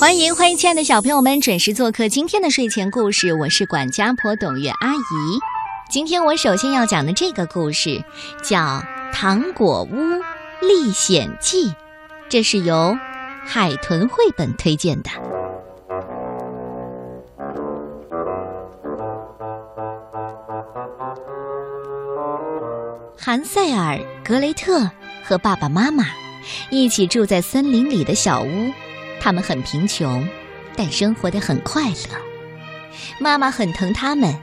欢迎欢迎，亲爱的小朋友们准时做客今天的睡前故事，我是管家婆董月阿姨。今天我首先要讲的这个故事叫《糖果屋历险记》，这是由海豚绘本推荐的。韩塞尔、格雷特和爸爸妈妈一起住在森林里的小屋。他们很贫穷，但生活的很快乐。妈妈很疼他们，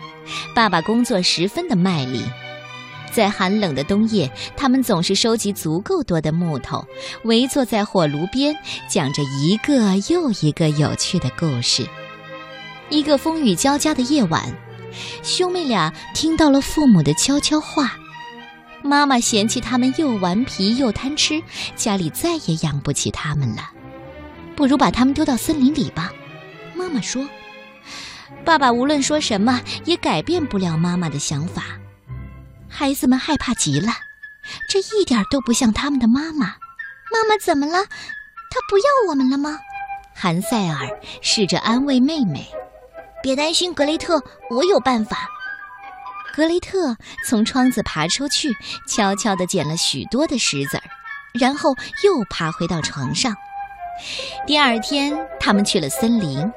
爸爸工作十分的卖力。在寒冷的冬夜，他们总是收集足够多的木头，围坐在火炉边，讲着一个又一个有趣的故事。一个风雨交加的夜晚，兄妹俩听到了父母的悄悄话。妈妈嫌弃他们又顽皮又贪吃，家里再也养不起他们了。不如把他们丢到森林里吧，妈妈说。爸爸无论说什么也改变不了妈妈的想法。孩子们害怕极了，这一点都不像他们的妈妈。妈妈怎么了？她不要我们了吗？韩塞尔试着安慰妹妹。别担心，格雷特，我有办法。格雷特从窗子爬出去，悄悄地捡了许多的石子儿，然后又爬回到床上。第二天，他们去了森林。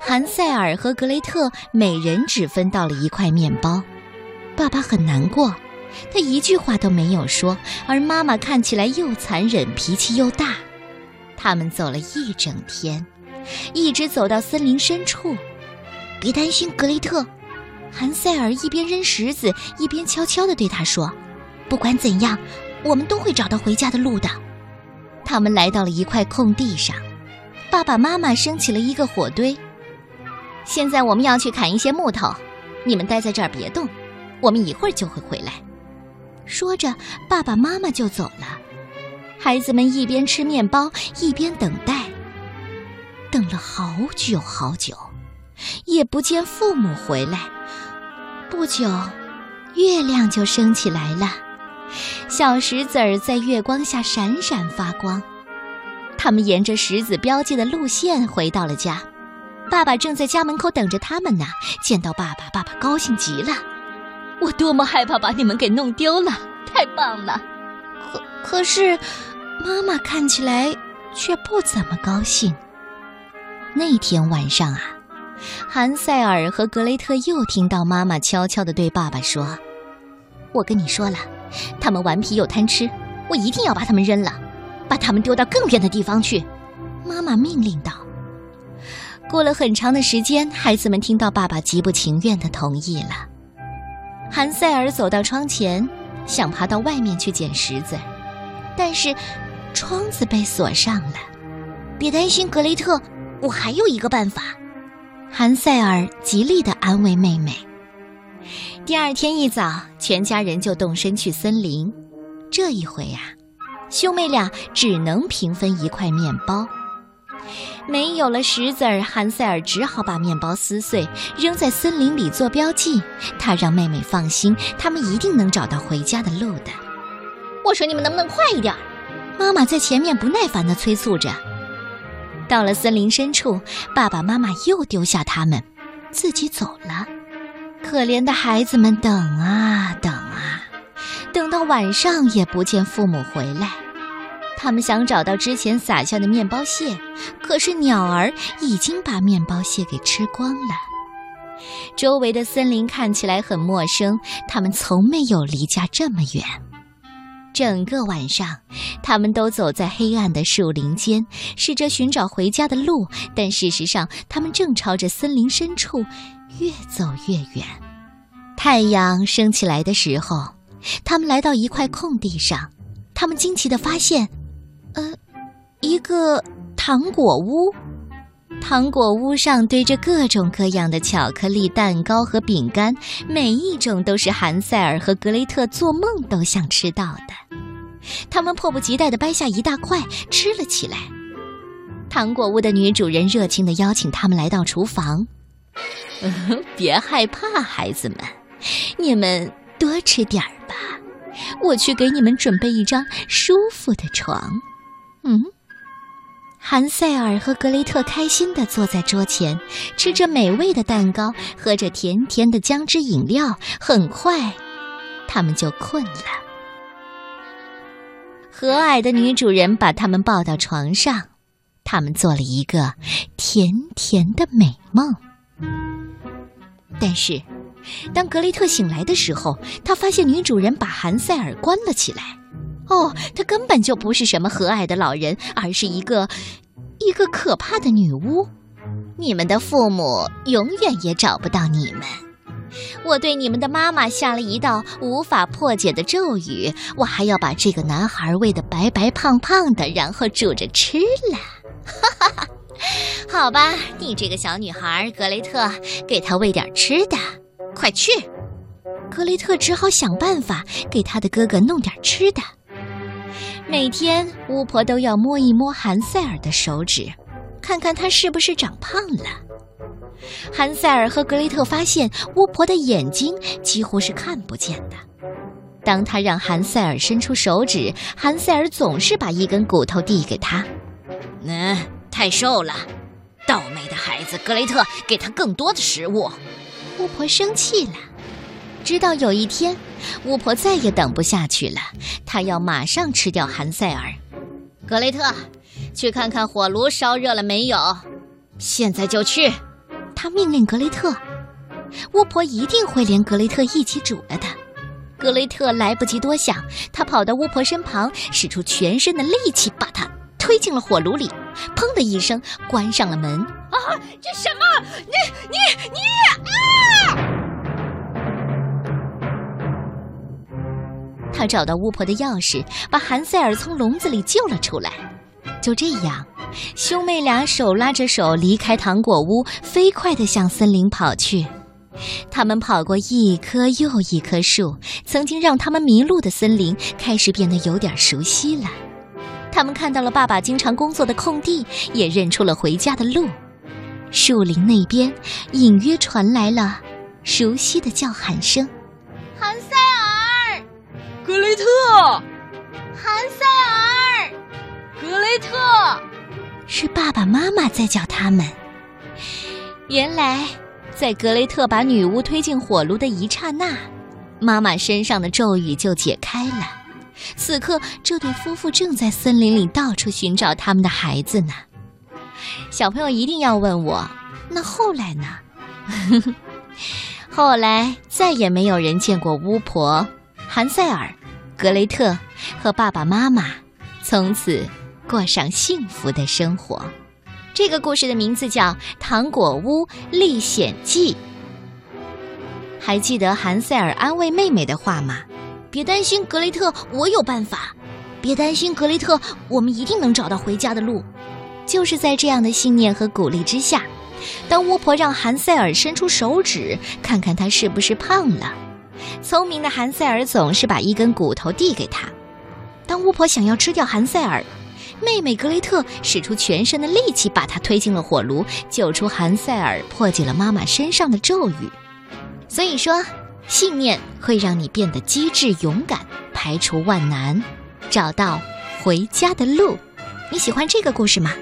韩塞尔和格雷特每人只分到了一块面包。爸爸很难过，他一句话都没有说。而妈妈看起来又残忍，脾气又大。他们走了一整天，一直走到森林深处。别担心，格雷特。韩塞尔一边扔石子，一边悄悄地对他说：“不管怎样，我们都会找到回家的路的。”他们来到了一块空地上，爸爸妈妈升起了一个火堆。现在我们要去砍一些木头，你们待在这儿别动，我们一会儿就会回来。说着，爸爸妈妈就走了。孩子们一边吃面包，一边等待，等了好久好久，也不见父母回来。不久，月亮就升起来了。小石子儿在月光下闪闪发光。他们沿着石子标记的路线回到了家。爸爸正在家门口等着他们呢。见到爸爸，爸爸高兴极了。我多么害怕把你们给弄丢了！太棒了。可可是，妈妈看起来却不怎么高兴。那天晚上啊，韩塞尔和格雷特又听到妈妈悄悄地对爸爸说：“我跟你说了。”他们顽皮又贪吃，我一定要把他们扔了，把他们丢到更远的地方去。妈妈命令道。过了很长的时间，孩子们听到爸爸极不情愿的同意了。韩塞尔走到窗前，想爬到外面去捡石子，但是窗子被锁上了。别担心，格雷特，我还有一个办法。韩塞尔极力的安慰妹妹。第二天一早，全家人就动身去森林。这一回呀，兄妹俩只能平分一块面包。没有了石子儿，韩塞尔只好把面包撕碎，扔在森林里做标记。他让妹妹放心，他们一定能找到回家的路的。我说：“你们能不能快一点？”妈妈在前面不耐烦地催促着。到了森林深处，爸爸妈妈又丢下他们，自己走了。可怜的孩子们等啊等啊，等到晚上也不见父母回来。他们想找到之前撒下的面包屑，可是鸟儿已经把面包屑给吃光了。周围的森林看起来很陌生，他们从没有离家这么远。整个晚上，他们都走在黑暗的树林间，试着寻找回家的路，但事实上，他们正朝着森林深处。越走越远，太阳升起来的时候，他们来到一块空地上。他们惊奇的发现，呃，一个糖果屋。糖果屋上堆着各种各样的巧克力蛋糕和饼干，每一种都是韩塞尔和格雷特做梦都想吃到的。他们迫不及待的掰下一大块吃了起来。糖果屋的女主人热情的邀请他们来到厨房。别害怕，孩子们，你们多吃点儿吧。我去给你们准备一张舒服的床。嗯，韩塞尔和格雷特开心地坐在桌前，吃着美味的蛋糕，喝着甜甜的姜汁饮料。很快，他们就困了。和蔼的女主人把他们抱到床上，他们做了一个甜甜的美梦。但是，当格雷特醒来的时候，他发现女主人把韩塞尔关了起来。哦，她根本就不是什么和蔼的老人，而是一个一个可怕的女巫。你们的父母永远也找不到你们。我对你们的妈妈下了一道无法破解的咒语，我还要把这个男孩喂得白白胖胖的，然后煮着吃了。哈哈哈，好吧，你这个小女孩格雷特，给她喂点吃的，快去。格雷特只好想办法给他的哥哥弄点吃的。每天，巫婆都要摸一摸韩塞尔的手指，看看他是不是长胖了。韩塞尔和格雷特发现，巫婆的眼睛几乎是看不见的。当他让韩塞尔伸出手指，韩塞尔总是把一根骨头递给他。嗯，太瘦了，倒霉的孩子！格雷特，给他更多的食物。巫婆生气了。直到有一天，巫婆再也等不下去了，她要马上吃掉韩塞尔。格雷特，去看看火炉烧热了没有？现在就去！他命令格雷特。巫婆一定会连格雷特一起煮了的。格雷特来不及多想，他跑到巫婆身旁，使出全身的力气把她推进了火炉里，砰的一声关上了门。啊！这什么？你你你啊！他找到巫婆的钥匙，把韩塞尔从笼子里救了出来。就这样，兄妹俩手拉着手离开糖果屋，飞快地向森林跑去。他们跑过一棵又一棵树，曾经让他们迷路的森林开始变得有点熟悉了。他们看到了爸爸经常工作的空地，也认出了回家的路。树林那边隐约传来了熟悉的叫喊声。韩塞尔格雷特，韩塞尔，格雷特，是爸爸妈妈在叫他们。原来，在格雷特把女巫推进火炉的一刹那，妈妈身上的咒语就解开了。此刻，这对夫妇正在森林里到处寻找他们的孩子呢。小朋友一定要问我，那后来呢？后来再也没有人见过巫婆。韩塞尔、格雷特和爸爸妈妈从此过上幸福的生活。这个故事的名字叫《糖果屋历险记》。还记得韩塞尔安慰妹妹的话吗？别担心，格雷特，我有办法。别担心，格雷特，我们一定能找到回家的路。就是在这样的信念和鼓励之下，当巫婆让韩塞尔伸出手指，看看他是不是胖了。聪明的韩塞尔总是把一根骨头递给他。当巫婆想要吃掉韩塞尔，妹妹格雷特使出全身的力气把他推进了火炉，救出韩塞尔，破解了妈妈身上的咒语。所以说，信念会让你变得机智勇敢，排除万难，找到回家的路。你喜欢这个故事吗？